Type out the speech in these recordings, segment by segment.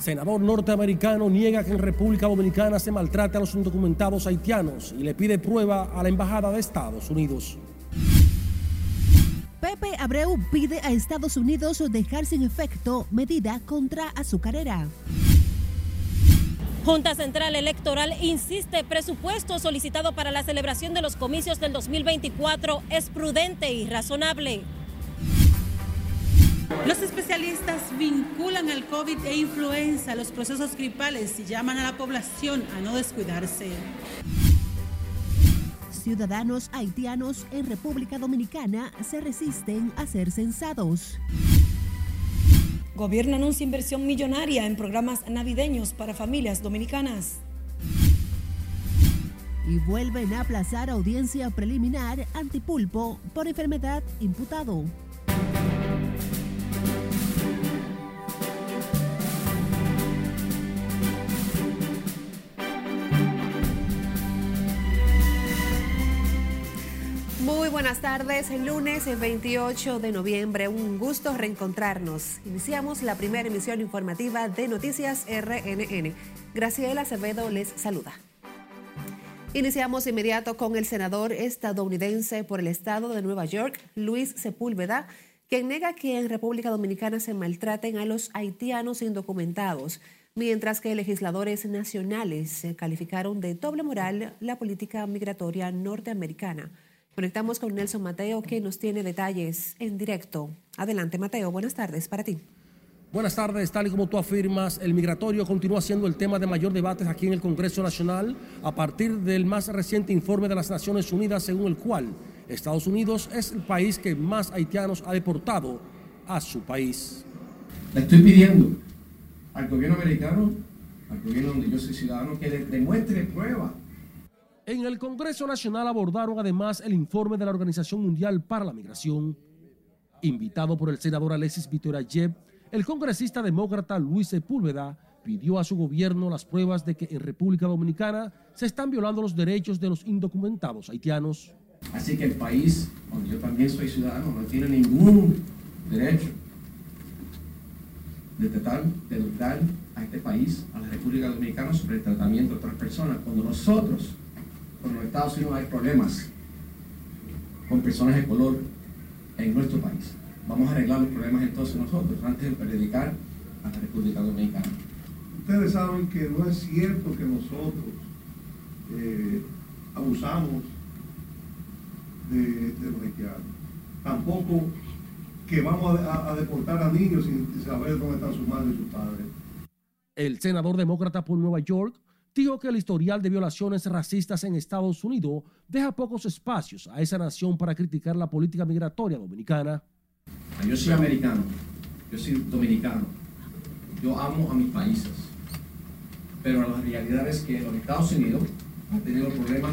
Senador norteamericano niega que en República Dominicana se maltrate a los indocumentados haitianos y le pide prueba a la Embajada de Estados Unidos. Pepe Abreu pide a Estados Unidos dejar sin efecto medida contra azucarera. Junta Central Electoral insiste presupuesto solicitado para la celebración de los comicios del 2024 es prudente y razonable. Los especialistas vinculan al COVID e influenza a los procesos gripales y llaman a la población a no descuidarse. Ciudadanos haitianos en República Dominicana se resisten a ser censados. Gobierno anuncia inversión millonaria en programas navideños para familias dominicanas. Y vuelven a aplazar audiencia preliminar antipulpo por enfermedad imputado. Muy buenas tardes, lunes el 28 de noviembre, un gusto reencontrarnos. Iniciamos la primera emisión informativa de Noticias RNN. Graciela Acevedo les saluda. Iniciamos inmediato con el senador estadounidense por el estado de Nueva York, Luis Sepúlveda, quien nega que en República Dominicana se maltraten a los haitianos indocumentados, mientras que legisladores nacionales calificaron de doble moral la política migratoria norteamericana. Conectamos con Nelson Mateo, que nos tiene detalles en directo. Adelante, Mateo. Buenas tardes para ti. Buenas tardes, tal y como tú afirmas, el migratorio continúa siendo el tema de mayor debate aquí en el Congreso Nacional a partir del más reciente informe de las Naciones Unidas según el cual Estados Unidos es el país que más haitianos ha deportado a su país. Le estoy pidiendo al gobierno americano, al gobierno donde yo soy ciudadano, que demuestre pruebas en el Congreso Nacional abordaron además el informe de la Organización Mundial para la Migración. Invitado por el senador Alexis Vitorayev, el congresista demócrata Luis Sepúlveda pidió a su gobierno las pruebas de que en República Dominicana se están violando los derechos de los indocumentados haitianos. Así que el país, donde yo también soy ciudadano, no tiene ningún derecho de tratar de educar a este país, a la República Dominicana, sobre el tratamiento de otras personas, cuando nosotros con los Estados Unidos hay problemas con personas de color en nuestro país. Vamos a arreglar los problemas entonces nosotros, antes de predicar a la República Dominicana. Ustedes saben que no es cierto que nosotros eh, abusamos de, los haitianos. Tampoco que vamos a, a, deportar a niños sin saber dónde están sus madres y sus padres. El senador demócrata por Nueva York, dijo que el historial de violaciones racistas en Estados Unidos deja pocos espacios a esa nación para criticar la política migratoria dominicana. Yo soy americano, yo soy dominicano, yo amo a mis países, pero la realidad es que los Estados Unidos han tenido problemas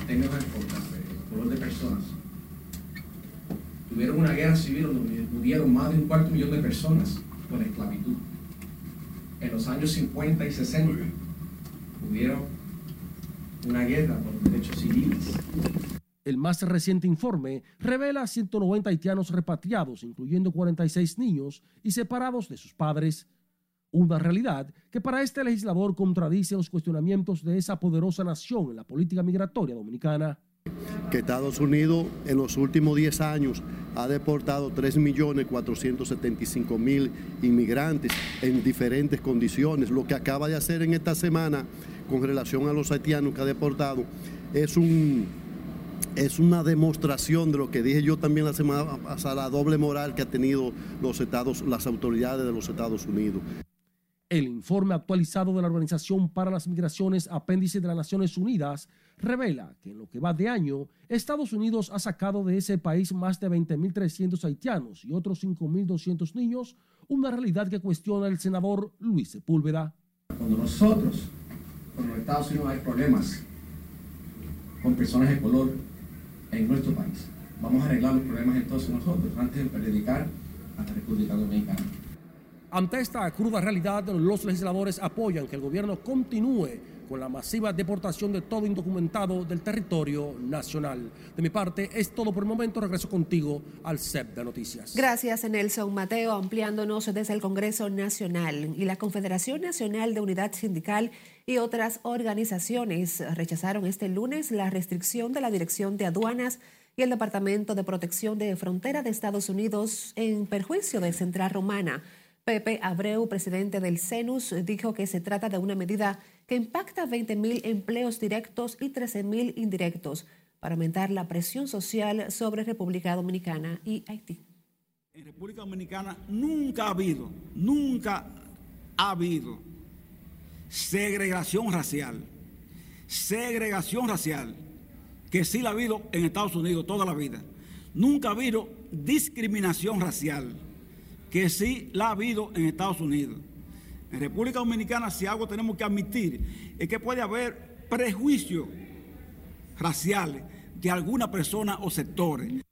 en términos de color de personas. Tuvieron una guerra civil donde murieron más de un cuarto millón de personas con esclavitud. En los años 50 y 60 hubieron una guerra por derechos civiles. El más reciente informe revela 190 haitianos repatriados, incluyendo 46 niños y separados de sus padres. Una realidad que para este legislador contradice los cuestionamientos de esa poderosa nación en la política migratoria dominicana. Que Estados Unidos en los últimos 10 años ha deportado 3.475.000 inmigrantes en diferentes condiciones. Lo que acaba de hacer en esta semana con relación a los haitianos que ha deportado es un es una demostración de lo que dije yo también la semana pasada, la doble moral que ha tenido los estados, las autoridades de los Estados Unidos. El informe actualizado de la Organización para las Migraciones, apéndice de las Naciones Unidas, revela que en lo que va de año, Estados Unidos ha sacado de ese país más de 20.300 haitianos y otros 5.200 niños, una realidad que cuestiona el senador Luis Sepúlveda. Cuando nosotros con los Estados Unidos hay problemas con personas de color en nuestro país. Vamos a arreglar los problemas entonces nosotros, antes de predicar a la República Dominicana. Ante esta cruda realidad, los legisladores apoyan que el gobierno continúe con la masiva deportación de todo indocumentado del territorio nacional. De mi parte, es todo por el momento. Regreso contigo al CEP de Noticias. Gracias, Nelson Mateo, ampliándonos desde el Congreso Nacional y la Confederación Nacional de Unidad Sindical y otras organizaciones rechazaron este lunes la restricción de la Dirección de Aduanas y el Departamento de Protección de Frontera de Estados Unidos en perjuicio de Central Romana. Pepe Abreu, presidente del CENUS, dijo que se trata de una medida que impacta 20.000 empleos directos y 13.000 indirectos para aumentar la presión social sobre República Dominicana y Haití. En República Dominicana nunca ha habido, nunca ha habido segregación racial. Segregación racial, que sí la ha habido en Estados Unidos toda la vida. Nunca ha habido discriminación racial que sí la ha habido en Estados Unidos. En República Dominicana, si algo tenemos que admitir, es que puede haber prejuicios raciales de alguna persona o sectores.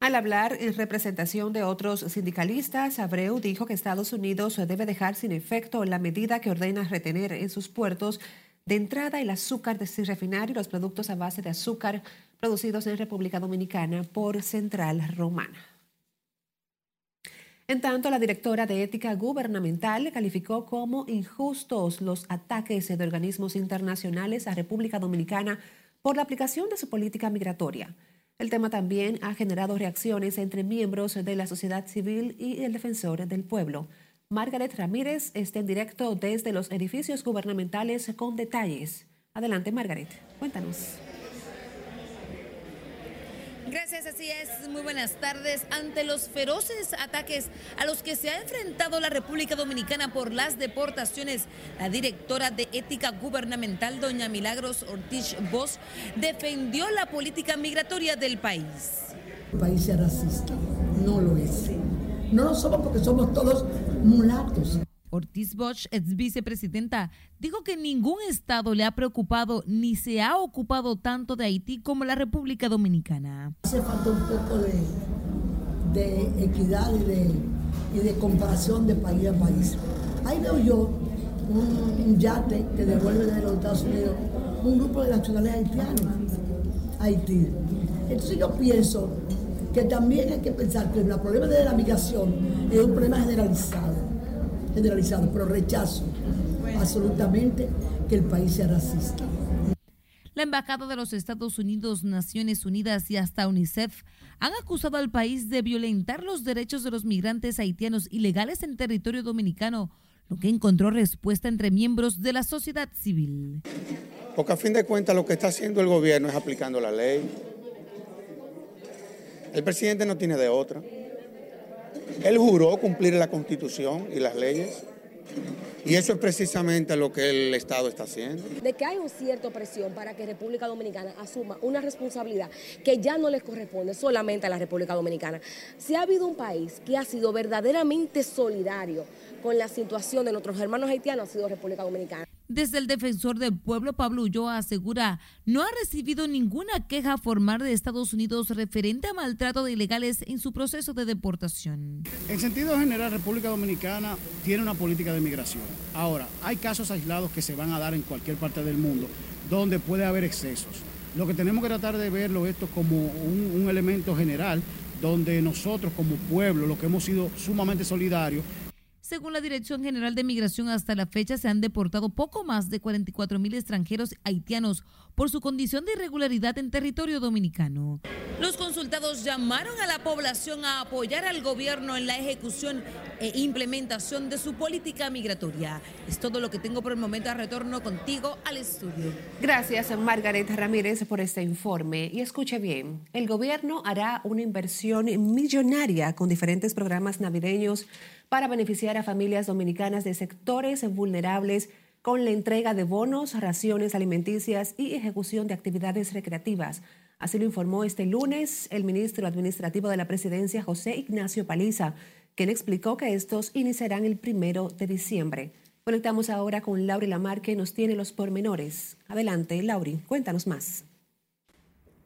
Al hablar en representación de otros sindicalistas, Abreu dijo que Estados Unidos debe dejar sin efecto la medida que ordena retener en sus puertos de entrada el azúcar de refinar y los productos a base de azúcar producidos en República Dominicana por Central Romana. En tanto, la directora de Ética Gubernamental calificó como injustos los ataques de organismos internacionales a República Dominicana por la aplicación de su política migratoria. El tema también ha generado reacciones entre miembros de la sociedad civil y el defensor del pueblo. Margaret Ramírez está en directo desde los edificios gubernamentales con detalles. Adelante, Margaret, cuéntanos. Gracias, así es. Muy buenas tardes. Ante los feroces ataques a los que se ha enfrentado la República Dominicana por las deportaciones, la directora de Ética Gubernamental, doña Milagros Ortiz Bosch, defendió la política migratoria del país. El país es racista, no lo es. No lo somos porque somos todos mulatos. Ortiz Bosch, ex vicepresidenta, dijo que ningún estado le ha preocupado ni se ha ocupado tanto de Haití como la República Dominicana. Hace falta un poco de, equidad y de, comparación de país a país. Ahí veo yo un, yate que devuelve de los Estados Unidos un grupo de nacionales haitianos a Haití. Entonces yo pienso que también hay que pensar que el problema de la migración es un problema generalizado generalizado, pero rechazo absolutamente que el país sea racista. La Embajada de los Estados Unidos, Naciones Unidas y hasta UNICEF han acusado al país de violentar los derechos de los migrantes haitianos ilegales en territorio dominicano, lo que encontró respuesta entre miembros de la sociedad civil. Porque a fin de cuentas lo que está haciendo el gobierno es aplicando la ley. El presidente no tiene de otra. Él juró cumplir la constitución y las leyes. Y eso es precisamente lo que el Estado está haciendo. De que hay una cierta presión para que República Dominicana asuma una responsabilidad que ya no le corresponde solamente a la República Dominicana. Si ha habido un país que ha sido verdaderamente solidario con la situación de nuestros hermanos haitianos, ha sido República Dominicana. Desde el defensor del pueblo, Pablo Ulloa asegura no ha recibido ninguna queja formal de Estados Unidos referente a maltrato de ilegales en su proceso de deportación. En sentido general, República Dominicana tiene una política de migración. Ahora, hay casos aislados que se van a dar en cualquier parte del mundo donde puede haber excesos. Lo que tenemos que tratar de verlo esto como un, un elemento general donde nosotros como pueblo, lo que hemos sido sumamente solidarios, según la Dirección General de Migración, hasta la fecha se han deportado poco más de 44 mil extranjeros haitianos por su condición de irregularidad en territorio dominicano. Los consultados llamaron a la población a apoyar al gobierno en la ejecución e implementación de su política migratoria. Es todo lo que tengo por el momento. Retorno contigo al estudio. Gracias, Margaret Ramírez, por este informe. Y escuche bien, el gobierno hará una inversión millonaria con diferentes programas navideños para beneficiar a familias dominicanas de sectores vulnerables con la entrega de bonos, raciones alimenticias y ejecución de actividades recreativas. Así lo informó este lunes el ministro administrativo de la presidencia, José Ignacio Paliza, quien explicó que estos iniciarán el primero de diciembre. Conectamos ahora con Lauri Lamar, que nos tiene los pormenores. Adelante, Lauri, cuéntanos más.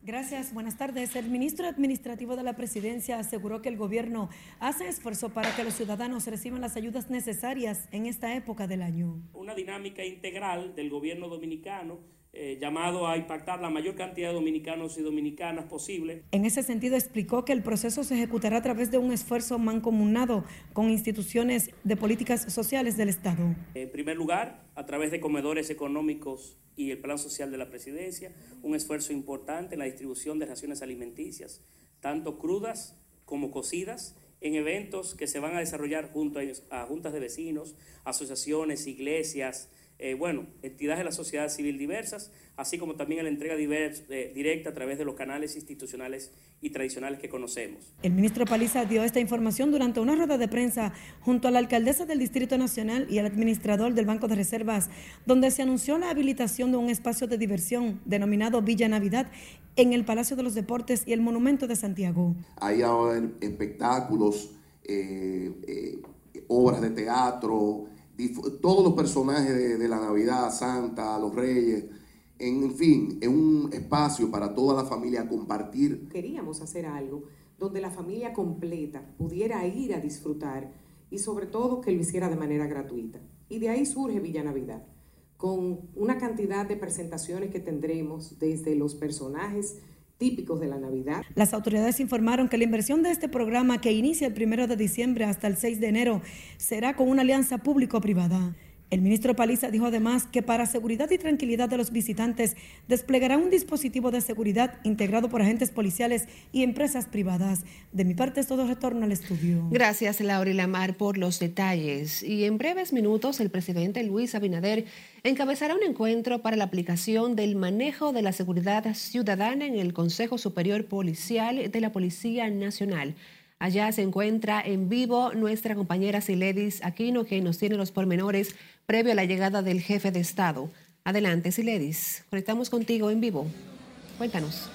Gracias, buenas tardes. El ministro administrativo de la presidencia aseguró que el gobierno hace esfuerzo para que los ciudadanos reciban las ayudas necesarias en esta época del año. Una dinámica integral del gobierno dominicano eh, llamado a impactar la mayor cantidad de dominicanos y dominicanas posible. En ese sentido, explicó que el proceso se ejecutará a través de un esfuerzo mancomunado con instituciones de políticas sociales del Estado. En primer lugar, a través de comedores económicos y el Plan Social de la Presidencia, un esfuerzo importante en la distribución de raciones alimenticias, tanto crudas como cocidas, en eventos que se van a desarrollar junto a juntas de vecinos, asociaciones, iglesias, eh, bueno, entidades de la sociedad civil diversas, así como también la entrega eh, directa a través de los canales institucionales y tradicionales que conocemos. El ministro Paliza dio esta información durante una rueda de prensa junto a la alcaldesa del Distrito Nacional y al administrador del Banco de Reservas, donde se anunció la habilitación de un espacio de diversión denominado Villa Navidad en el Palacio de los Deportes y el Monumento de Santiago. Hay ahora espectáculos, eh, obras de teatro, todos los personajes de, la Navidad, Santa, los Reyes, en fin, es un espacio para toda la familia compartir. Queríamos hacer algo donde la familia completa pudiera ir a disfrutar y sobre todo que lo hiciera de manera gratuita. Y de ahí surge Villa Navidad, con una cantidad de presentaciones que tendremos desde los personajes típicos de la Navidad. Las autoridades informaron que la inversión de este programa, que inicia el primero de diciembre hasta el 6 de enero, será con una alianza público-privada. El ministro Paliza dijo además que para seguridad y tranquilidad de los visitantes desplegará un dispositivo de seguridad integrado por agentes policiales y empresas privadas. De mi parte es todo retorno al estudio. Gracias Laura y Lamar por los detalles. Y en breves minutos el presidente Luis Abinader encabezará un encuentro para la aplicación del manejo de la seguridad ciudadana en el Consejo Superior Policial de la Policía Nacional. Allá se encuentra en vivo nuestra compañera Siledis Aquino, que nos tiene los pormenores previo a la llegada del jefe de Estado. Adelante, Siledis. Conectamos contigo en vivo. Cuéntanos.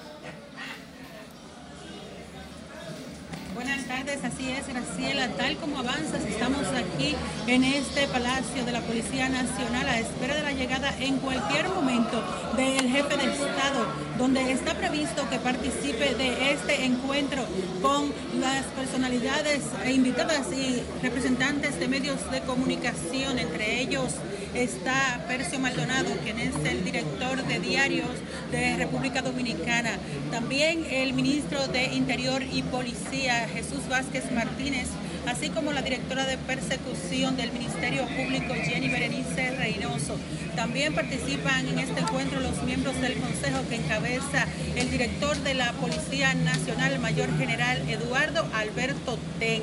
Buenas tardes, así es, Graciela. Tal como avanzas, estamos aquí en este Palacio de la Policía Nacional a espera de la llegada en cualquier momento del jefe de Estado, donde está previsto que participe de este encuentro con las personalidades e invitadas y representantes de medios de comunicación, entre ellos está Percio Maldonado, quien es el director de diarios de República Dominicana. También el ministro de Interior y Policía, Jesús Vázquez Martínez, así como la directora de persecución del Ministerio Público, Jenny Berenice Reynoso. También participan en este encuentro los miembros del Consejo que encabeza el director de la Policía Nacional, Mayor General Eduardo Alberto Ten.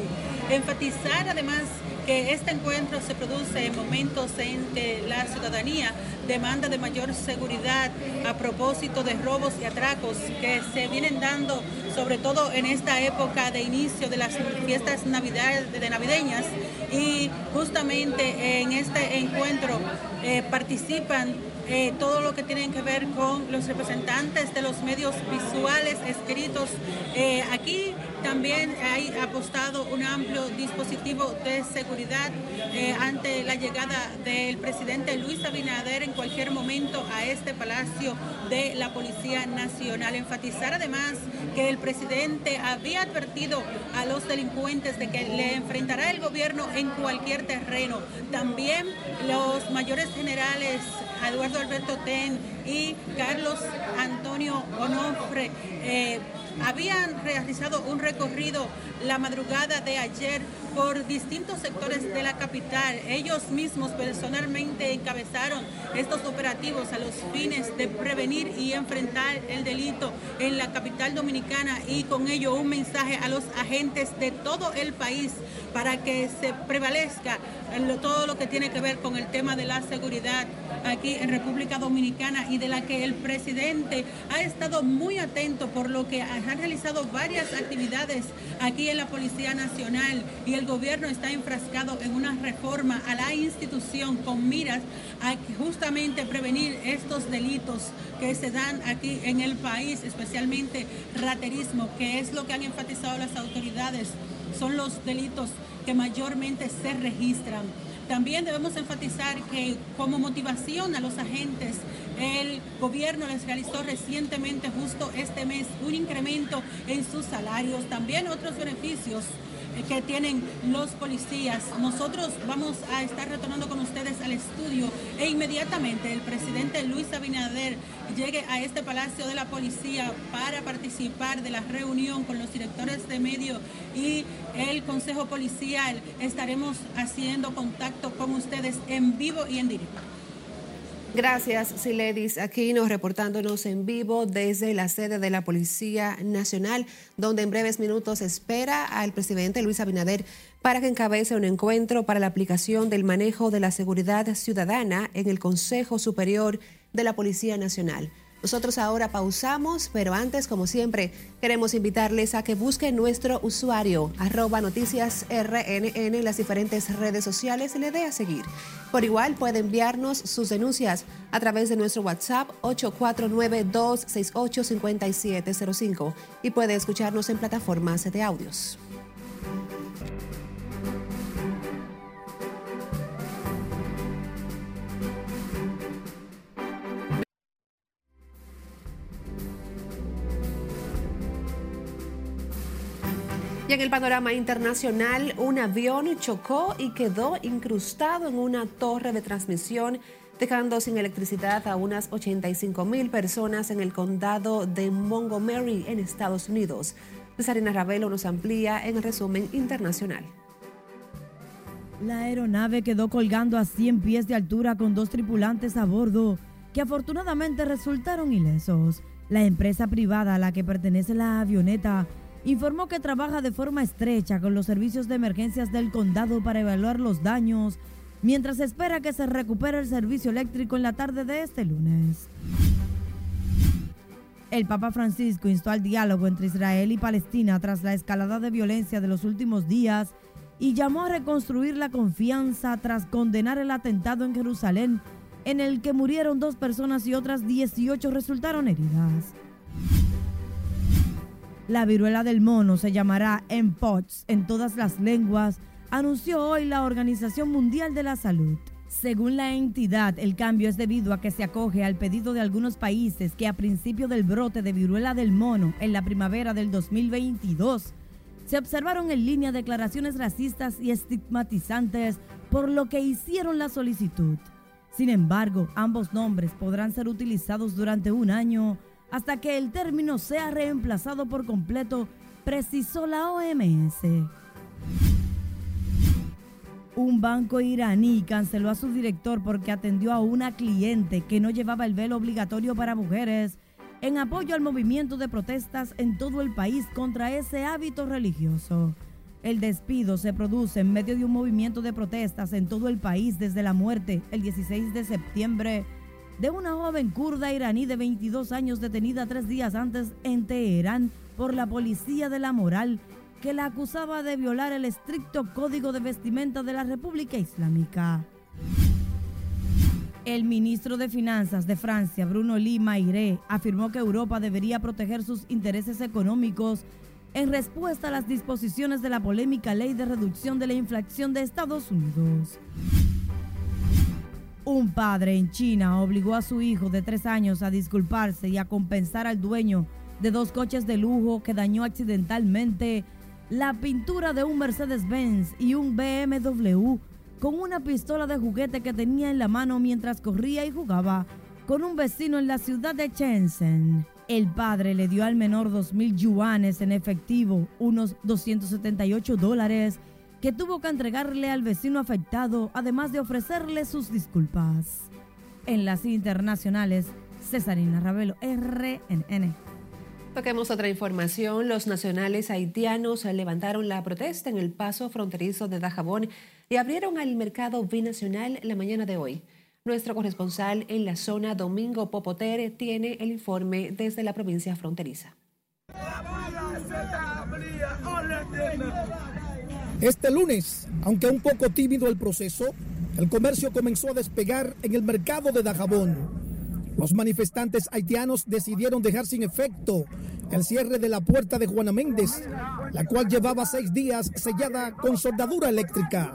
Enfatizar además que este encuentro se produce en momentos en que la ciudadanía demanda de mayor seguridad a propósito de robos y atracos que se vienen dando sobre todo en esta época de inicio de las fiestas de navideñas y justamente en este encuentro eh, participan eh, todo lo que tiene que ver con los representantes de los medios visuales escritos. Eh, aquí también hay apostado un amplio dispositivo de seguridad eh, ante la llegada del presidente Luis Abinader en cualquier momento a este palacio de la Policía Nacional. Enfatizar además que el presidente había advertido a los delincuentes de que le enfrentará el gobierno en cualquier terreno. También los mayores generales Eduardo Alberto Ten y Carlos Antonio Onofre eh, habían realizado un recorrido la madrugada de ayer por distintos sectores de la capital. Ellos mismos personalmente encabezaron estos operativos a los fines de prevenir y enfrentar el delito en la capital dominicana y con ello un mensaje a los agentes de todo el país para que se prevalezca en todo lo que tiene que ver con el tema de la seguridad aquí en República Dominicana y de la que el presidente ha estado muy atento por lo que han realizado varias actividades aquí en la Policía Nacional y el gobierno está enfrascado en una reforma a la institución con miras a justamente prevenir estos delitos que se dan aquí en el país, especialmente raterismo, que es lo que han enfatizado las autoridades, son los delitos que mayormente se registran. También debemos enfatizar que como motivación a los agentes el gobierno les realizó recientemente, justo este mes, un incremento en sus salarios, también otros beneficios que tienen los policías. Nosotros vamos a estar retornando con ustedes al estudio e inmediatamente el presidente Luis Abinader llegue a este Palacio de la Policía para participar de la reunión con los directores de medio y el Consejo Policial. Estaremos haciendo contacto con ustedes en vivo y en directo. Gracias, Siledis. Aquí nos reportándonos en vivo desde la sede de la Policía Nacional, donde en breves minutos espera al presidente Luis Abinader para que encabece un encuentro para la aplicación del manejo de la seguridad ciudadana en el Consejo Superior de la Policía Nacional. Nosotros ahora pausamos, pero antes, como siempre, queremos invitarles a que busquen nuestro usuario, arroba noticias RNN en las diferentes redes sociales y le dé a seguir. Por igual, puede enviarnos sus denuncias a través de nuestro WhatsApp 849-268-5705 y puede escucharnos en plataformas de audios. Y en el panorama internacional, un avión chocó y quedó incrustado en una torre de transmisión, dejando sin electricidad a unas 85 mil personas en el condado de Montgomery, en Estados Unidos. Cesarina Ravelo nos amplía en el resumen internacional. La aeronave quedó colgando a 100 pies de altura con dos tripulantes a bordo, que afortunadamente resultaron ilesos. La empresa privada a la que pertenece la avioneta informó que trabaja de forma estrecha con los servicios de emergencias del condado para evaluar los daños, mientras espera que se recupere el servicio eléctrico en la tarde de este lunes. El Papa Francisco instó al diálogo entre Israel y Palestina tras la escalada de violencia de los últimos días y llamó a reconstruir la confianza tras condenar el atentado en Jerusalén en el que murieron dos personas y otras 18 resultaron heridas. La viruela del mono se llamará MPOX en todas las lenguas, anunció hoy la Organización Mundial de la Salud. Según la entidad, el cambio es debido a que se acoge al pedido de algunos países que a principio del brote de viruela del mono en la primavera del 2022 se observaron en línea declaraciones racistas y estigmatizantes por lo que hicieron la solicitud. Sin embargo, ambos nombres podrán ser utilizados durante un año hasta que el término sea reemplazado por completo, precisó la OMS. Un banco iraní canceló a su director porque atendió a una cliente que no llevaba el velo obligatorio para mujeres en apoyo al movimiento de protestas en todo el país contra ese hábito religioso. El despido se produce en medio de un movimiento de protestas en todo el país desde la muerte el 16 de septiembre de una joven kurda iraní de 22 años detenida tres días antes en Teherán por la policía de la moral que la acusaba de violar el estricto código de vestimenta de la República Islámica. El ministro de Finanzas de Francia, Bruno Lee Maire, afirmó que Europa debería proteger sus intereses económicos en respuesta a las disposiciones de la polémica ley de reducción de la inflación de Estados Unidos. Un padre en China obligó a su hijo de tres años a disculparse y a compensar al dueño de dos coches de lujo que dañó accidentalmente la pintura de un Mercedes-Benz y un BMW con una pistola de juguete que tenía en la mano mientras corría y jugaba con un vecino en la ciudad de Shenzhen. El padre le dio al menor dos mil yuanes en efectivo, unos 278 dólares, que tuvo que entregarle al vecino afectado, además de ofrecerle sus disculpas. En las internacionales, Cesarina Ravelo, RNN. Toquemos otra información. Los nacionales haitianos levantaron la protesta en el paso fronterizo de Dajabón y abrieron el mercado binacional la mañana de hoy. Nuestro corresponsal en la zona, Domingo Popoter, tiene el informe desde la provincia fronteriza. Este lunes, aunque un poco tímido el proceso, el comercio comenzó a despegar en el mercado de Dajabón. Los manifestantes haitianos decidieron dejar sin efecto el cierre de la puerta de Juana Méndez, la cual llevaba seis días sellada con soldadura eléctrica.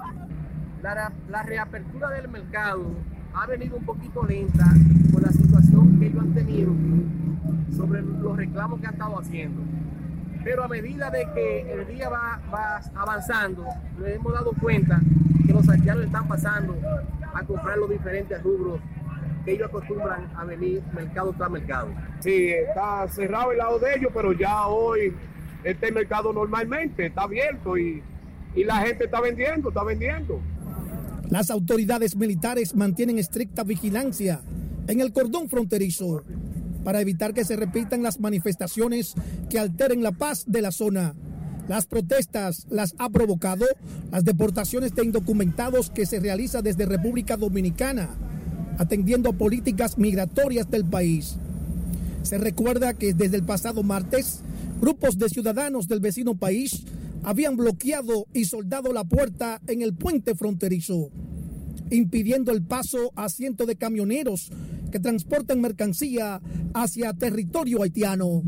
La, reapertura del mercado ha venido un poquito lenta por la situación que ellos han tenido sobre los reclamos que han estado haciendo. Pero a medida de que el día va, va avanzando, nos hemos dado cuenta que los haitianos están pasando a comprar los diferentes rubros que ellos acostumbran a venir mercado tras mercado. Sí, está cerrado el lado de ellos, pero ya hoy este mercado normalmente está abierto y, y la gente está vendiendo, está vendiendo. Las autoridades militares mantienen estricta vigilancia en el cordón fronterizo para evitar que se repitan las manifestaciones que alteren la paz de la zona. Las protestas las ha provocado las deportaciones de indocumentados que se realiza desde República Dominicana, atendiendo políticas migratorias del país. Se recuerda que desde el pasado martes, grupos de ciudadanos del vecino país habían bloqueado y soldado la puerta en el puente fronterizo, impidiendo el paso a cientos de camioneros que transportan mercancía hacia territorio haitiano.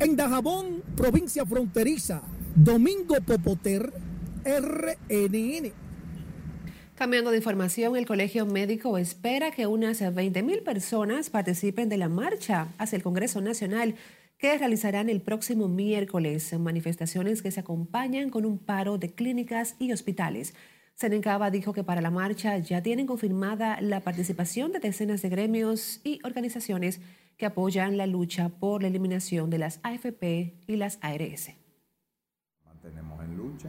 En Dajabón, provincia fronteriza, Domingo Popoter, RNN. Cambiando de información, el Colegio Médico espera que unas 20.000 personas participen de la marcha hacia el Congreso Nacional que realizarán el próximo miércoles. Manifestaciones que se acompañan con un paro de clínicas y hospitales. Senencaba dijo que para la marcha ya tienen confirmada la participación de decenas de gremios y organizaciones que apoyan la lucha por la eliminación de las AFP y las ARS. Mantenemos en lucha,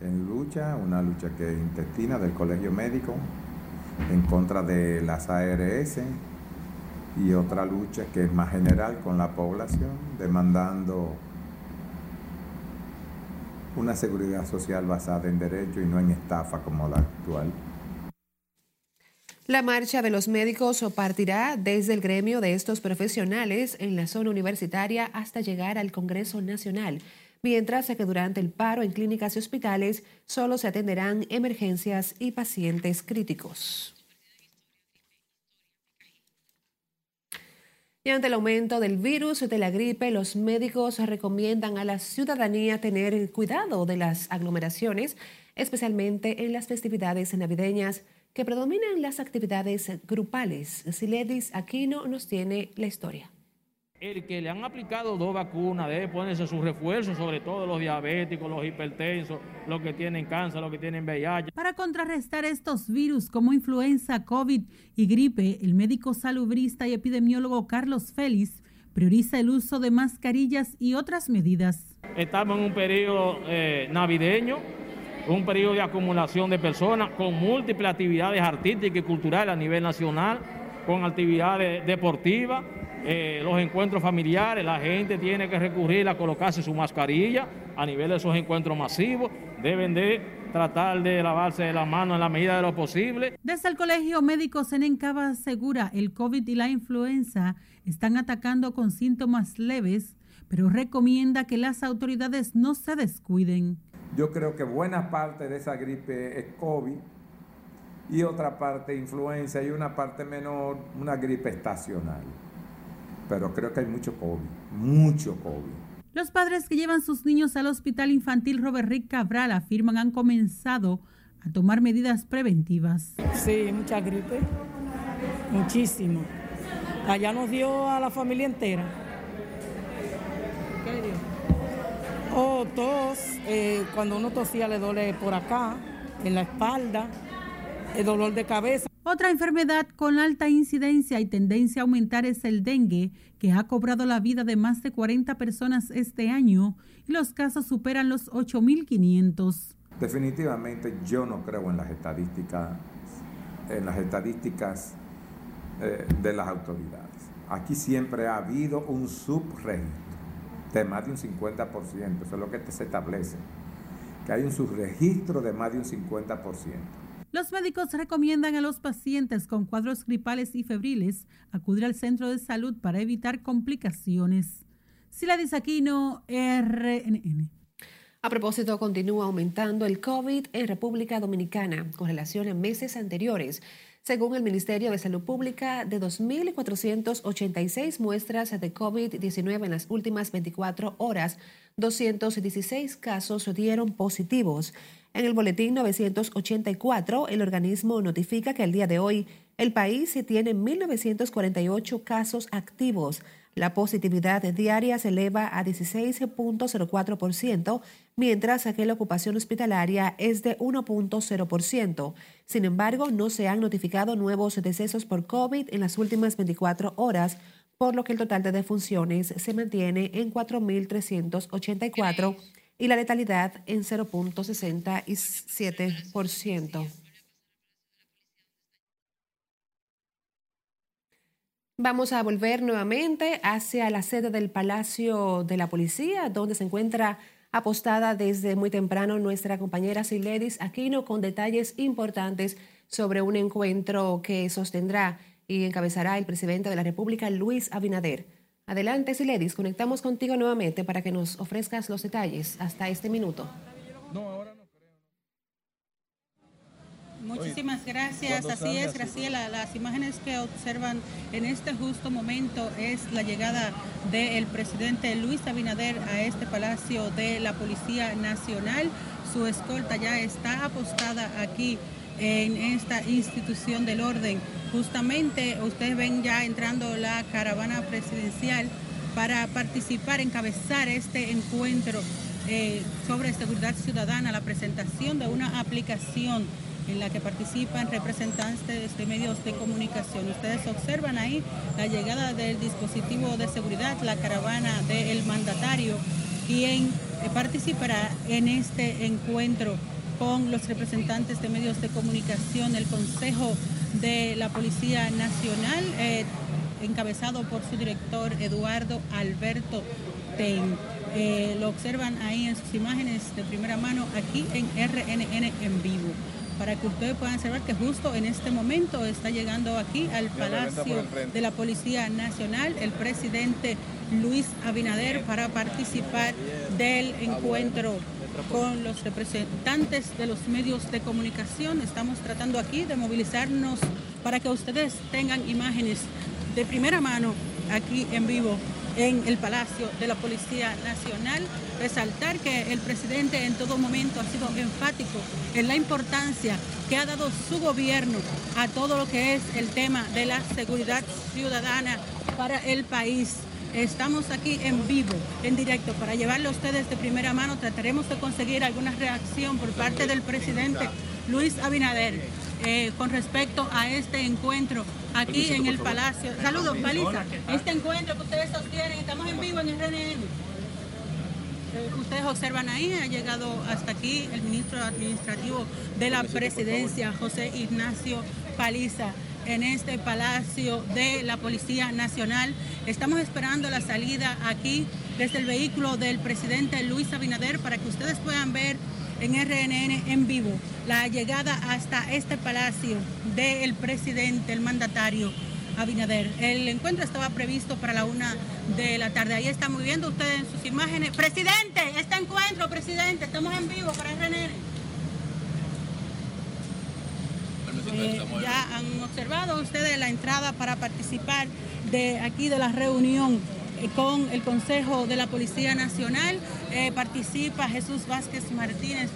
en lucha, una lucha que es intestina del Colegio Médico en contra de las ARS y otra lucha que es más general con la población, demandando una seguridad social basada en derecho y no en estafa como la actual. La marcha de los médicos partirá desde el gremio de estos profesionales en la zona universitaria hasta llegar al Congreso Nacional, mientras que durante el paro en clínicas y hospitales solo se atenderán emergencias y pacientes críticos. Y ante el aumento del virus de la gripe, los médicos recomiendan a la ciudadanía tener cuidado de las aglomeraciones, especialmente en las festividades navideñas que predominan las actividades grupales. Siledis Aquino nos tiene la historia. El que le han aplicado dos vacunas debe ponerse sus refuerzos, sobre todo los diabéticos, los hipertensos, los que tienen cáncer, los que tienen VIH. Para contrarrestar estos virus como influenza, COVID y gripe, el médico salubrista y epidemiólogo Carlos Félix prioriza el uso de mascarillas y otras medidas. Estamos en un periodo eh, navideño, un periodo de acumulación de personas con múltiples actividades artísticas y culturales a nivel nacional, con actividades deportivas eh, los encuentros familiares, la gente tiene que recurrir a colocarse su mascarilla a nivel de esos encuentros masivos, deben de tratar de lavarse de las manos en la medida de lo posible. Desde el Colegio Médico Senencaba asegura el COVID y la influenza están atacando con síntomas leves, pero recomienda que las autoridades no se descuiden. Yo creo que buena parte de esa gripe es COVID y otra parte influenza y una parte menor una gripe estacional pero creo que hay mucho COVID, mucho COVID. Los padres que llevan sus niños al Hospital Infantil Robert Rick Cabral afirman han comenzado a tomar medidas preventivas. Sí, mucha gripe, muchísimo. Allá nos dio a la familia entera. ¿Qué le dio? Oh, tos, eh, cuando uno tosía le duele por acá, en la espalda, el dolor de cabeza. Otra enfermedad con alta incidencia y tendencia a aumentar es el dengue, que ha cobrado la vida de más de 40 personas este año y los casos superan los 8.500. Definitivamente yo no creo en las estadísticas, en las estadísticas eh, de las autoridades. Aquí siempre ha habido un subregistro de más de un 50%, eso es lo que se establece, que hay un subregistro de más de un 50%. Los médicos recomiendan a los pacientes con cuadros gripales y febriles acudir al centro de salud para evitar complicaciones. Sila Aquino, RNN. A propósito, continúa aumentando el COVID en República Dominicana con relación a meses anteriores. Según el Ministerio de Salud Pública, de 2.486 muestras de COVID-19 en las últimas 24 horas, 216 casos dieron positivos. En el boletín 984, el organismo notifica que el día de hoy el país tiene 1.948 casos activos. La positividad diaria se eleva a 16.04%, mientras que la ocupación hospitalaria es de 1.0%. Sin embargo, no se han notificado nuevos decesos por COVID en las últimas 24 horas, por lo que el total de defunciones se mantiene en 4.384 y la letalidad en 0.67%. Vamos a volver nuevamente hacia la sede del Palacio de la Policía, donde se encuentra apostada desde muy temprano nuestra compañera Siledis Aquino con detalles importantes sobre un encuentro que sostendrá y encabezará el presidente de la República, Luis Abinader. Adelante, Siledis, conectamos contigo nuevamente para que nos ofrezcas los detalles hasta este minuto. Muchísimas gracias. Así es, Graciela. Las imágenes que observan en este justo momento es la llegada del presidente Luis Abinader a este palacio de la Policía Nacional. Su escolta ya está apostada aquí en esta institución del orden. Justamente ustedes ven ya entrando la caravana presidencial para participar, encabezar este encuentro eh, sobre seguridad ciudadana, la presentación de una aplicación en la que participan representantes de medios de comunicación. Ustedes observan ahí la llegada del dispositivo de seguridad, la caravana del mandatario, quien participará en este encuentro con los representantes de medios de comunicación, el Consejo de la Policía Nacional, eh, encabezado por su director Eduardo Alberto Ten. Eh, lo observan ahí en sus imágenes de primera mano aquí en RNN en vivo para que ustedes puedan observar que justo en este momento está llegando aquí al Palacio de la Policía Nacional el presidente Luis Abinader para participar del encuentro con los representantes de los medios de comunicación. Estamos tratando aquí de movilizarnos para que ustedes tengan imágenes de primera mano aquí en vivo en el Palacio de la Policía Nacional. Resaltar que el presidente en todo momento ha sido enfático en la importancia que ha dado su gobierno a todo lo que es el tema de la seguridad ciudadana para el país. Estamos aquí en vivo, en directo, para llevarle a ustedes de primera mano. Trataremos de conseguir alguna reacción por parte del presidente Luis Abinader eh, con respecto a este encuentro aquí en el Palacio. Saludos, Paliza. Este encuentro que ustedes sostienen, estamos en vivo en el RNN. Eh, ustedes observan ahí, ha llegado hasta aquí el ministro administrativo de la presidencia, José Ignacio Paliza en este Palacio de la Policía Nacional. Estamos esperando la salida aquí desde el vehículo del presidente Luis Abinader para que ustedes puedan ver en RNN en vivo la llegada hasta este palacio del presidente, el mandatario Abinader. El encuentro estaba previsto para la una de la tarde. Ahí están viendo ustedes en sus imágenes. Presidente, este encuentro, presidente, estamos en vivo para RNN. Eh, ya han observado ustedes la entrada para participar de aquí de la reunión eh, con el Consejo de la Policía Nacional. Eh, participa Jesús Vázquez Martínez,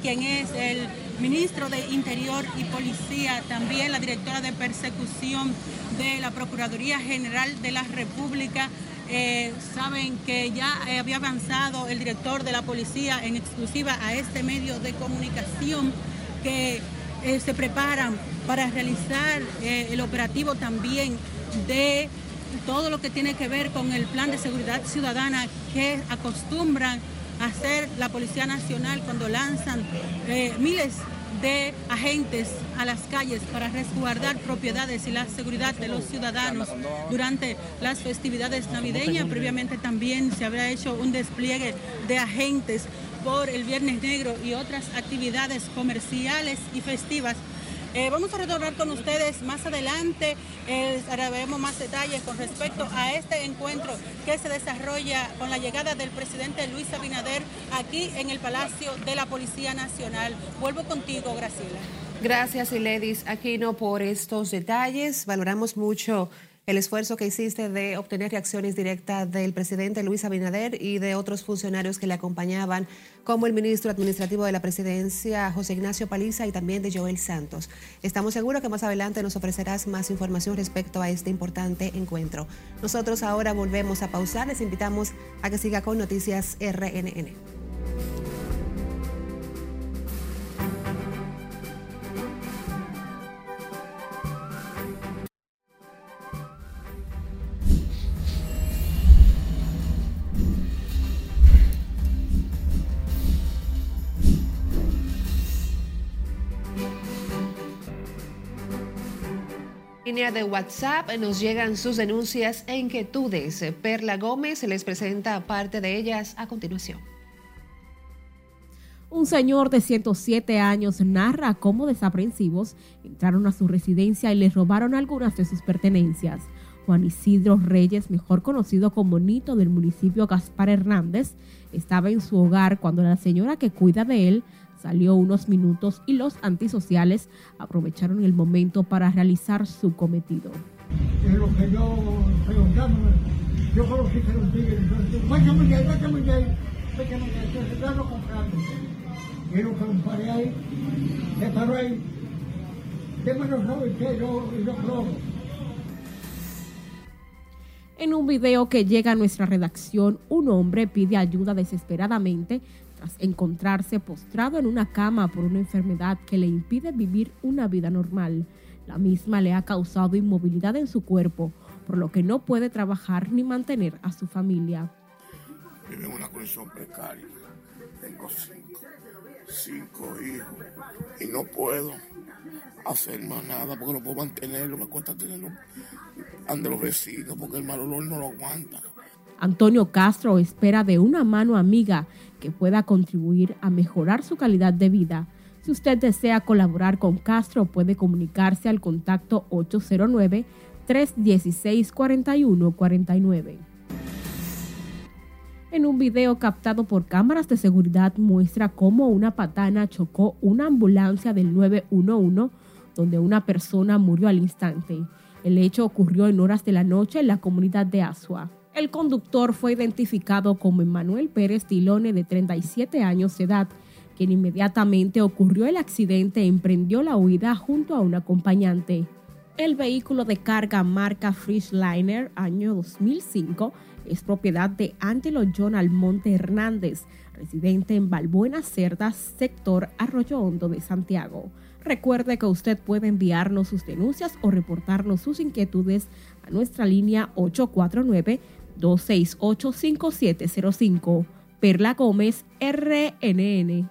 quien es el ministro de Interior y Policía, también la directora de persecución de la Procuraduría General de la República. saben que ya había avanzado el director de la policía en exclusiva a este medio de comunicación que se preparan para realizar el operativo también de todo lo que tiene que ver con el plan de seguridad ciudadana que acostumbran hacer la Policía Nacional cuando lanzan eh, miles de agentes a las calles para resguardar propiedades y la seguridad de los ciudadanos durante las festividades navideñas. Previamente también se habrá hecho un despliegue de agentes por el Viernes Negro y otras actividades comerciales y festivas eh, vamos a retornar con ustedes más adelante, eh, más detalles con respecto a este encuentro que se desarrolla con la llegada del presidente Luis Abinader aquí en el Palacio de la Policía Nacional. Vuelvo contigo, Graciela. Gracias, Iledis Aquino, por estos detalles. Valoramos mucho el esfuerzo que hiciste de obtener reacciones directas del presidente Luis Abinader y de otros funcionarios que le acompañaban, como el ministro administrativo de la presidencia, José Ignacio Paliza, y también de Joel Santos. Estamos seguros que más adelante nos ofrecerás más información respecto a este importante encuentro. Nosotros ahora volvemos a pausar. Les invitamos a que siga con Noticias RNN. Línea de WhatsApp nos llegan sus denuncias e inquietudes. Perla Gómez les presenta parte de ellas a continuación. Un señor de 107 años narra cómo desaprensivos entraron a su residencia y le robaron algunas de sus pertenencias. Juan Isidro Reyes, mejor conocido como Nito del municipio Gaspar Hernández, estaba en su hogar cuando la señora que cuida de él Salió unos minutos y los antisociales aprovecharon el momento para realizar su cometido. lo que yo preguntándome, yo conocí que los tigres, comprando. Y lo un paré ahí, se paró ahí, y yo. En un video que llega a nuestra redacción, un hombre pide ayuda desesperadamente encontrarse postrado en una cama por una enfermedad que le impide vivir una vida normal. La misma le ha causado inmovilidad en su cuerpo, por lo que no puede trabajar ni mantener a su familia. En una condición precaria. Tengo cinco, hijos y no puedo hacer más nada porque no puedo mantenerlo. Me cuesta tenerlo ante los vecinos porque el mal olor no lo aguanta. Antonio Castro espera de una mano amiga que pueda contribuir a mejorar su calidad de vida. Si usted desea colaborar con Castro, puede comunicarse al contacto 809-316-4149. En un video captado por cámaras de seguridad muestra cómo una patana chocó una ambulancia del 911 donde una persona murió al instante. El hecho ocurrió en horas de la noche en la comunidad de Asua. El conductor fue identificado como Emanuel Pérez Tilone, de 37 años de edad, quien inmediatamente ocurrió el accidente emprendió la huida junto a un acompañante. El vehículo de carga marca Frischliner año 2005 es propiedad de Angelo John Almonte Hernández, residente en Balbuena Cerdas, sector Arroyo Hondo de Santiago. Recuerde que usted puede enviarnos sus denuncias o reportarnos sus inquietudes a nuestra línea 849 268-5705. Perla Gómez, RNN.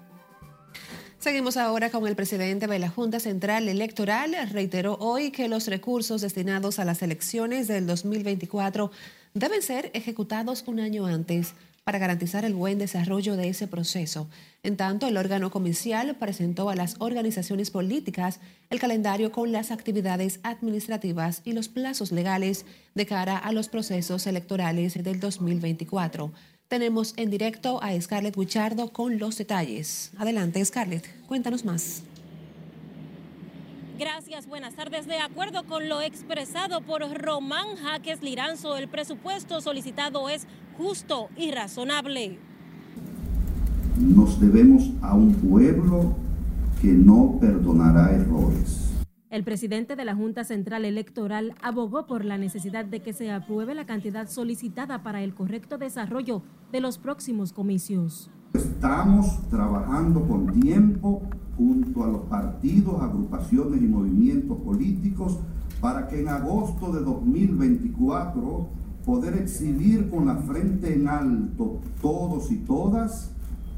Seguimos ahora con el presidente de la Junta Central Electoral. Reiteró hoy que los recursos destinados a las elecciones del 2024 deben ser ejecutados un año antes para garantizar el buen desarrollo de ese proceso. En tanto, el órgano comicial presentó a las organizaciones políticas el calendario con las actividades administrativas y los plazos legales de cara a los procesos electorales del 2024. Tenemos en directo a Scarlett Buchardo con los detalles. Adelante, Scarlett, cuéntanos más. Gracias, buenas tardes. De acuerdo con lo expresado por Román Jaques Liranzo, el presupuesto solicitado es justo y razonable. Nos debemos a un pueblo que no perdonará errores. El presidente de la Junta Central Electoral abogó por la necesidad de que se apruebe la cantidad solicitada para el correcto desarrollo de los próximos comicios. Estamos trabajando con tiempo junto a los partidos, agrupaciones y movimientos políticos para que en agosto de 2024 poder exhibir con la frente en alto todos y todas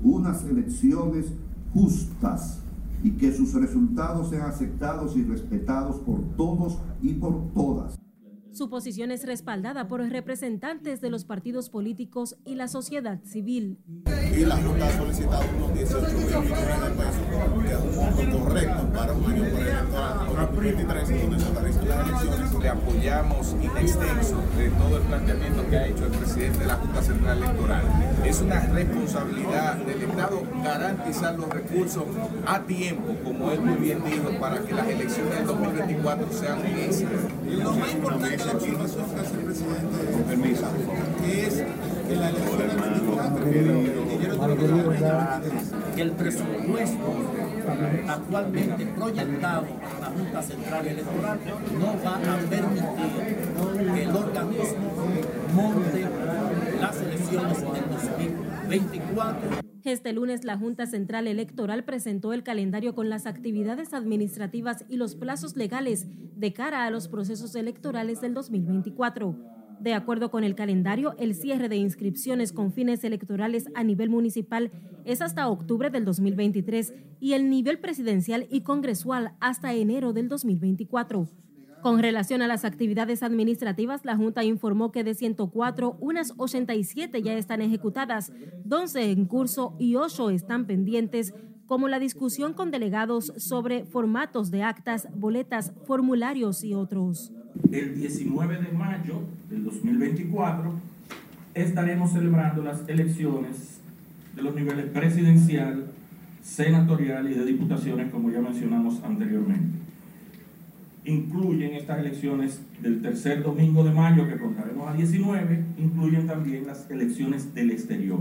unas elecciones justas y que sus resultados sean aceptados y respetados por todos y por todas. Su posición es respaldada por representantes de los partidos políticos y la sociedad civil. Y la Junta ha solicitado unos 18 mil millones de pesos, que es un monto correcto para un año preelectoral 2023, donde se realizan las elecciones. Le apoyamos in extenso de todo el planteamiento que ha hecho el presidente de la Junta Central Electoral. Es una responsabilidad del Estado garantizar los recursos a tiempo, como él muy bien dijo, para que las elecciones del 2024 sean un éxito. Lo más importante información que hace el presidente, permiso, que es que la que el presupuesto actualmente proyectado a la Junta Central Electoral no va a permitir que el organismo monte las elecciones del 2024. Este lunes la Junta Central Electoral presentó el calendario con las actividades administrativas y los plazos legales de cara a los procesos electorales del 2024. De acuerdo con el calendario, el cierre de inscripciones con fines electorales a nivel municipal es hasta octubre del 2023 y el nivel presidencial y congresual hasta enero del 2024. Con relación a las actividades administrativas, la Junta informó que de 104, unas 87 ya están ejecutadas, 12 en curso y 8 están pendientes, como la discusión con delegados sobre formatos de actas, boletas, formularios y otros. El 19 de mayo del 2024 estaremos celebrando las elecciones de los niveles presidencial, senatorial y de diputaciones, como ya mencionamos anteriormente incluyen estas elecciones del tercer domingo de mayo, que contaremos a 19, incluyen también las elecciones del exterior.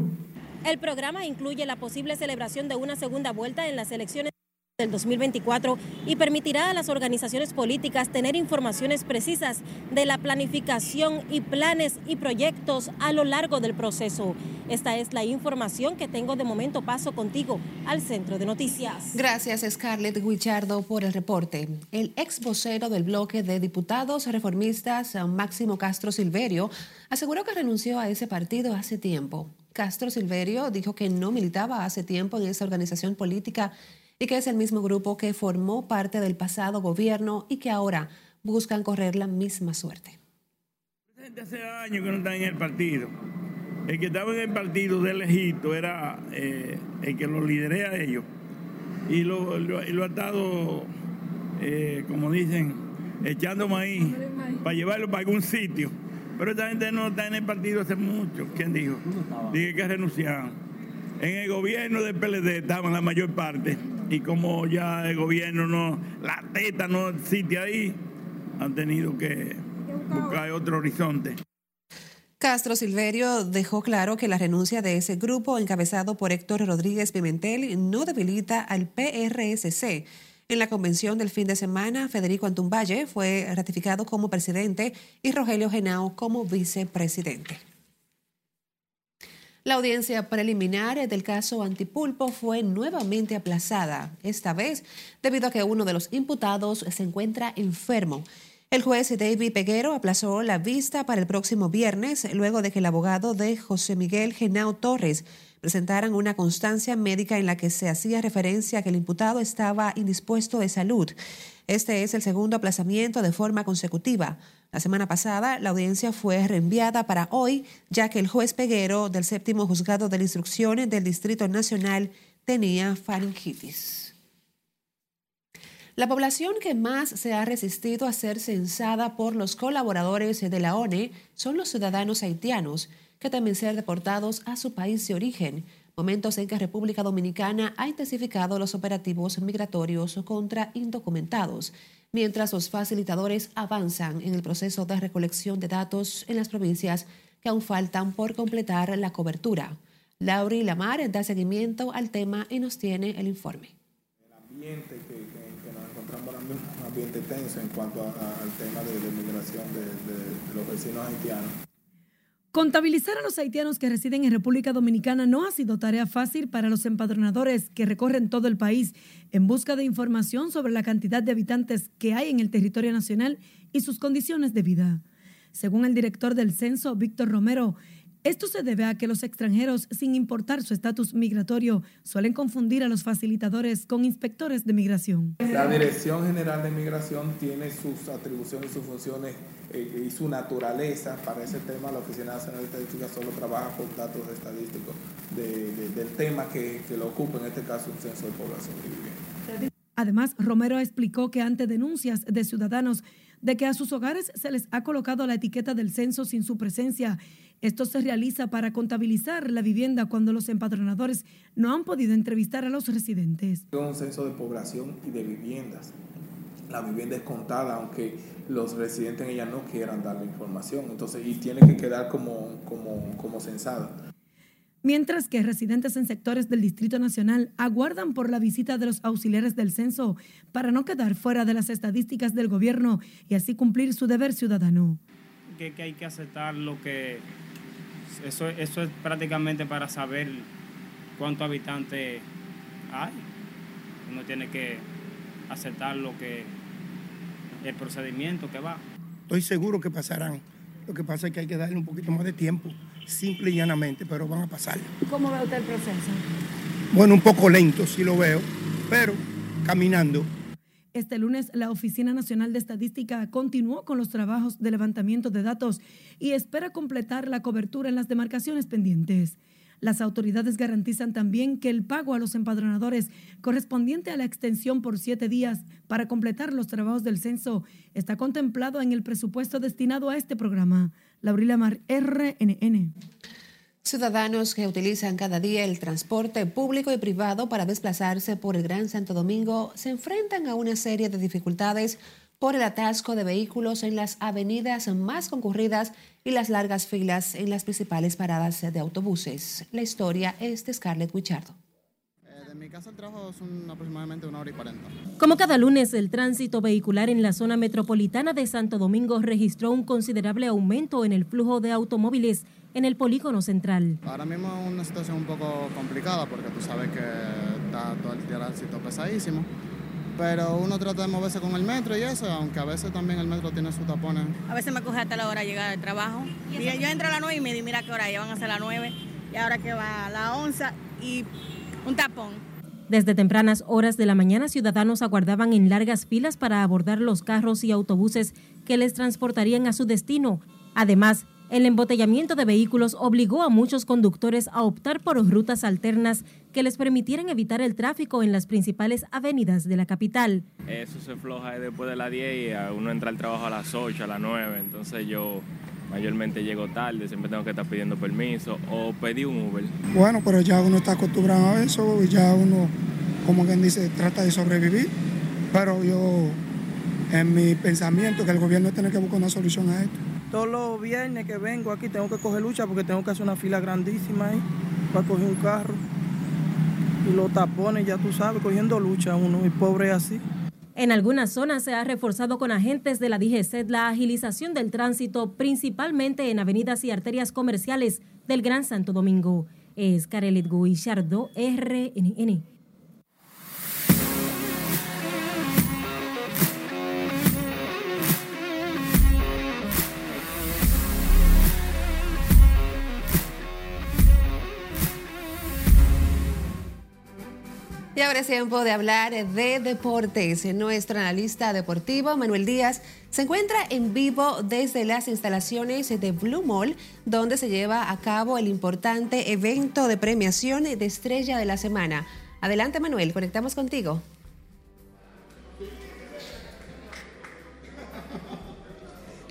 El programa incluye la posible celebración de una segunda vuelta en las elecciones del 2024 y permitirá a las organizaciones políticas tener informaciones precisas de la planificación y planes y proyectos a lo largo del proceso. Esta es la información que tengo de momento. Paso contigo al centro de noticias. Gracias, Scarlett Guichardo, por el reporte. El ex vocero del bloque de diputados reformistas, Máximo Castro Silverio, aseguró que renunció a ese partido hace tiempo. Castro Silverio dijo que no militaba hace tiempo en esa organización política y que es el mismo grupo que formó parte del pasado gobierno y que ahora buscan correr la misma suerte. Hace años que no está en el partido. El que estaba en el partido de lejito era eh, el que lo lideré a ellos. Y lo, ha estado, eh, como dicen, echando maíz para llevarlo para algún sitio. Pero esta gente no está en el partido hace mucho. ¿Quién dijo? Dije que renunciaron. En el gobierno del PLD estaban la mayor parte y como ya el gobierno no, la teta no existe ahí, han tenido que buscar otro horizonte. Castro Silverio dejó claro que la renuncia de ese grupo encabezado por Héctor Rodríguez Pimentel no debilita al PRSC. En la convención del fin de semana, Federico Antumballe fue ratificado como presidente y Rogelio Genao como vicepresidente. La audiencia preliminar del caso Antipulpo fue nuevamente aplazada, esta vez debido a que uno de los imputados se encuentra enfermo. El juez David Peguero aplazó la vista para el próximo viernes luego de que el abogado de José Miguel Genao Torres presentaran una constancia médica en la que se hacía referencia a que el imputado estaba indispuesto de salud. Este es el segundo aplazamiento de forma consecutiva. La semana pasada, la audiencia fue reenviada para hoy, ya que el juez Peguero del séptimo juzgado de la instrucción del Distrito Nacional tenía faringitis. La población que más se ha resistido a ser censada por los colaboradores de la ONE son los ciudadanos haitianos, que temen ser deportados a su país de origen, momentos en que República Dominicana ha intensificado los operativos migratorios contra indocumentados mientras los facilitadores avanzan en el proceso de recolección de datos en las provincias que aún faltan por completar la cobertura. Lauri Lamar da seguimiento al tema y nos tiene el informe. El ambiente que, nos encontramos ahora mismo un ambiente tenso en cuanto al tema de, la migración de los vecinos haitianos. Contabilizar a los haitianos que residen en República Dominicana no ha sido tarea fácil para los empadronadores que recorren todo el país en busca de información sobre la cantidad de habitantes que hay en el territorio nacional y sus condiciones de vida. Según el director del censo, Víctor Romero, esto se debe a que los extranjeros, sin importar su estatus migratorio, suelen confundir a los facilitadores con inspectores de migración. La Dirección General de Migración tiene sus atribuciones, sus funciones eh, y su naturaleza. Para ese tema, la Oficina Nacional de Estadística solo trabaja con datos estadísticos del tema que, que lo ocupa, en este caso, un censo de población y vivienda. Además, Romero explicó que ante denuncias de ciudadanos de que a sus hogares se les ha colocado la etiqueta del censo sin su presencia esto se realiza para contabilizar la vivienda cuando los empadronadores no han podido entrevistar a los residentes. Un censo de población y de viviendas. la vivienda es contada, aunque los residentes en ella no quieran dar la información. Entonces, y tiene que quedar como, como, como censada. Mientras que residentes en sectores del Distrito Nacional aguardan por la visita de los auxiliares del censo para no quedar fuera de las estadísticas del gobierno y así cumplir su deber ciudadano. Que, que hay que aceptar lo que... Eso, eso es prácticamente para saber cuántos habitantes hay. Uno tiene que aceptar lo que el procedimiento que va. Estoy seguro que pasarán. Lo que pasa es que hay que darle un poquito más de tiempo, simple y llanamente, pero van a pasar. ¿Cómo ve usted el proceso? Bueno, un poco lento, sí lo veo, pero caminando. Este lunes, la Oficina Nacional de Estadística continuó con los trabajos de levantamiento de datos y espera completar la cobertura en las demarcaciones pendientes. Las autoridades garantizan también que el pago a los empadronadores correspondiente a la extensión por siete días para completar los trabajos del censo está contemplado en el presupuesto destinado a este programa. Laurila Mar, RNN. Ciudadanos que utilizan cada día el transporte público y privado para desplazarse por el Gran Santo Domingo se enfrentan a una serie de dificultades por el atasco de vehículos en las avenidas más concurridas y las largas filas en las principales paradas de autobuses. La historia es de Scarlett Wichardo. Eh, de mi casa al trabajo son aproximadamente una hora y cuarenta. Como cada lunes, el tránsito vehicular en la zona metropolitana de Santo Domingo registró un considerable aumento en el flujo de automóviles en el polígono central. Ahora mismo es una situación un poco complicada porque tú sabes que está todo el tránsito pesadísimo pero uno trata de moverse con el metro y eso, aunque a veces también el metro tiene sus tapones. A veces me coge hasta la hora de llegar al trabajo. Y yo entro a las 9 y me di, mira qué hora, ya van a ser las 9 y ahora que va a las 11 y un tapón. Desde tempranas horas de la mañana, ciudadanos aguardaban en largas filas para abordar los carros y autobuses que les transportarían a su destino. Además, el embotellamiento de vehículos obligó a muchos conductores a optar por rutas alternas que les permitieran evitar el tráfico en las principales avenidas de la capital. Eso se floja después de las 10 y uno entra al trabajo a las 8, a las 9, entonces yo mayormente llego tarde, siempre tengo que estar pidiendo permiso o pedir un Uber. Bueno, pero ya uno está acostumbrado a eso, ya uno, como quien dice, trata de sobrevivir, pero yo, en mi pensamiento, que el gobierno tiene que buscar una solución a esto todos los viernes que vengo aquí tengo que coger lucha porque tengo que hacer una fila grandísima ahí para coger un carro. Y los tapones, ya tú sabes, cogiendo lucha uno y pobre así. En algunas zonas se ha reforzado con agentes de la DGCET la agilización del tránsito, principalmente en avenidas y arterias comerciales del Gran Santo Domingo. Es Carelet Guillardo, RNN. Ahora es tiempo de hablar de deportes. Nuestro analista deportivo, Manuel Díaz, se encuentra en vivo desde las instalaciones de Blue Mall, donde se lleva a cabo el importante evento de premiación de Estrella de la Semana. Adelante, Manuel, conectamos contigo.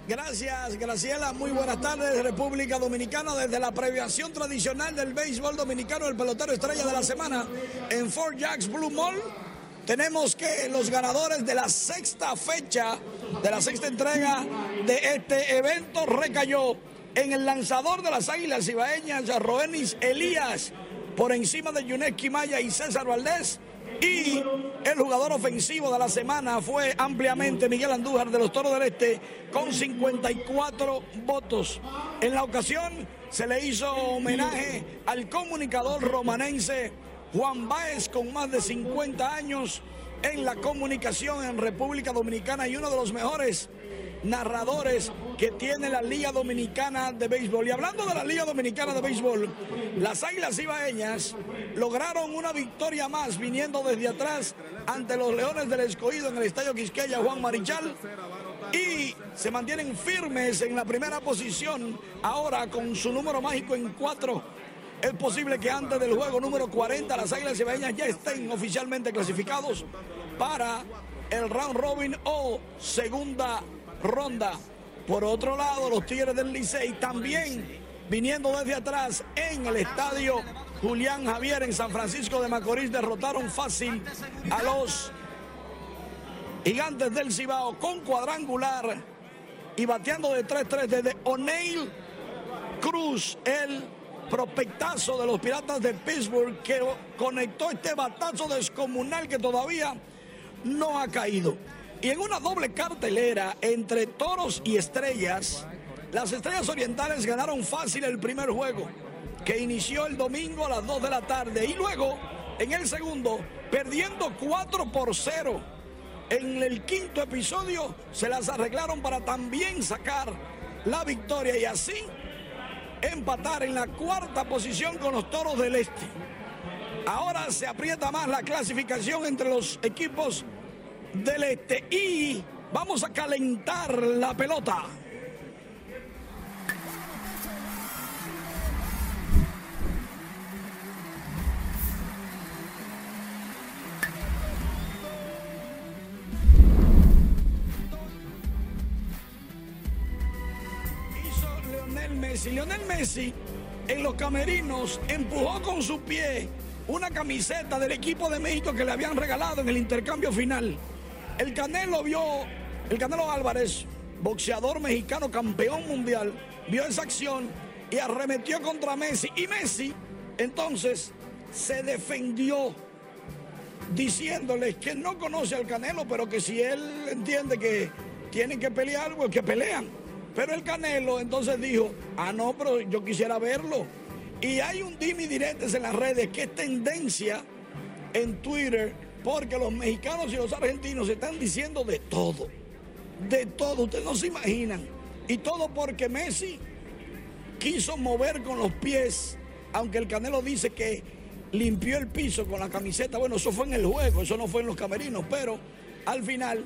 Gracias, Graciela. Muy buenas tardes, República Dominicana. Desde la previación tradicional del béisbol dominicano, el pelotero estrella de la semana en Fort Jacks Blue Mall. Tenemos que los ganadores de la sexta fecha, de la sexta entrega de este evento, recayó en el lanzador de las Águilas Ibaeñas, Roenis Elías, por encima de Yuneski Maya y César Valdés y el jugador ofensivo de la semana fue ampliamente Miguel Andújar de los Toros del Este con 54 votos. En la ocasión se le hizo homenaje al comunicador romanense Juan Báez con más de 50 años en la comunicación en República Dominicana y uno de los mejores narradores que tiene la Liga Dominicana de Béisbol. Y hablando de la Liga Dominicana de Béisbol, las Águilas Ibaeñas lograron una victoria más viniendo desde atrás ante los Leones del Escogido en el Estadio Quisqueya Juan Marichal y se mantienen firmes en la primera posición ahora con su número mágico en cuatro. Es posible que antes del juego número 40 las Águilas Ibaeñas ya estén oficialmente clasificados para el round robin o segunda ronda. Por otro lado, los Tigres del Licey también viniendo desde atrás en el estadio Julián Javier en San Francisco de Macorís derrotaron fácil a los Gigantes del Cibao con cuadrangular y bateando de 3-3 desde O'Neill Cruz, el prospectazo de los Piratas de Pittsburgh que conectó este batazo descomunal que todavía no ha caído. Y en una doble cartelera entre toros y estrellas, las estrellas orientales ganaron fácil el primer juego, que inició el domingo a las 2 de la tarde. Y luego, en el segundo, perdiendo 4 por 0. En el quinto episodio se las arreglaron para también sacar la victoria y así empatar en la cuarta posición con los toros del este. Ahora se aprieta más la clasificación entre los equipos del este y vamos a calentar la pelota. Hizo Leonel Messi. Lionel Messi en los camerinos empujó con su pie una camiseta del equipo de México que le habían regalado en el intercambio final. El Canelo vio, el Canelo Álvarez, boxeador mexicano campeón mundial, vio esa acción y arremetió contra Messi. Y Messi entonces se defendió diciéndoles que no conoce al Canelo, pero que si él entiende que tienen que pelear, pues que pelean. Pero el Canelo entonces dijo, ah, no, pero yo quisiera verlo. Y hay un dimi diretes en las redes que es tendencia en Twitter porque los mexicanos y los argentinos están diciendo de todo. De todo, ustedes no se imaginan. Y todo porque Messi quiso mover con los pies, aunque el Canelo dice que limpió el piso con la camiseta. Bueno, eso fue en el juego, eso no fue en los camerinos, pero al final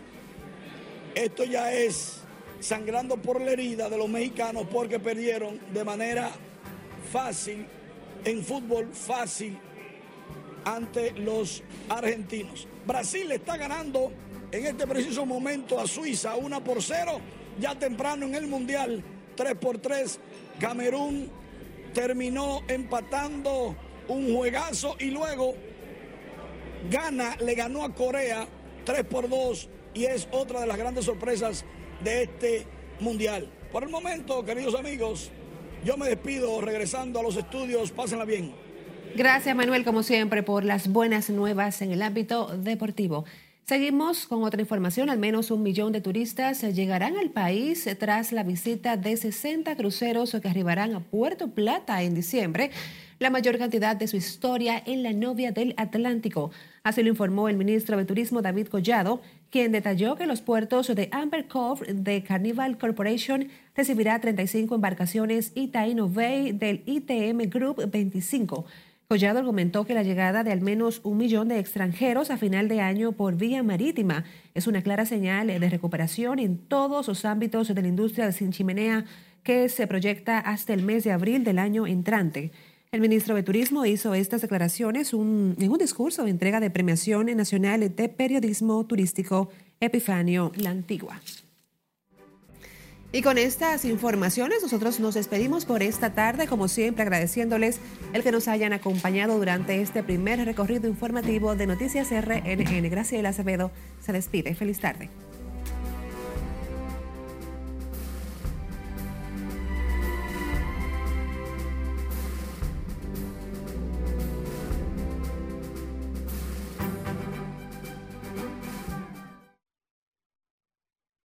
esto ya es sangrando por la herida de los mexicanos porque perdieron de manera fácil, en fútbol fácil, ante los argentinos. Brasil está ganando en este preciso momento a Suiza 1 por 0, ya temprano en el Mundial 3 por 3. Camerún terminó empatando un juegazo y luego gana, le ganó a Corea 3 por 2 y es otra de las grandes sorpresas de este Mundial. Por el momento, queridos amigos, yo me despido regresando a los estudios. Pásenla bien. Gracias Manuel, como siempre, por las buenas nuevas en el ámbito deportivo. Seguimos con otra información. Al menos un millón de turistas llegarán al país tras la visita de 60 cruceros que arribarán a Puerto Plata en diciembre, la mayor cantidad de su historia en la novia del Atlántico. Así lo informó el ministro de Turismo David Collado, quien detalló que los puertos de Amber Cove de Carnival Corporation recibirá 35 embarcaciones y Taino Bay del ITM Group 25. Collado argumentó que la llegada de al menos un millón de extranjeros a final de año por vía marítima es una clara señal de recuperación en todos los ámbitos de la industria sin chimenea que se proyecta hasta el mes de abril del año entrante. El ministro de Turismo hizo estas declaraciones en un discurso de entrega de premiación nacional de periodismo turístico Epifanio La Antigua. Y con estas informaciones nosotros nos despedimos por esta tarde, como siempre agradeciéndoles el que nos hayan acompañado durante este primer recorrido informativo de Noticias RNN. Graciela Acevedo se despide. Feliz tarde.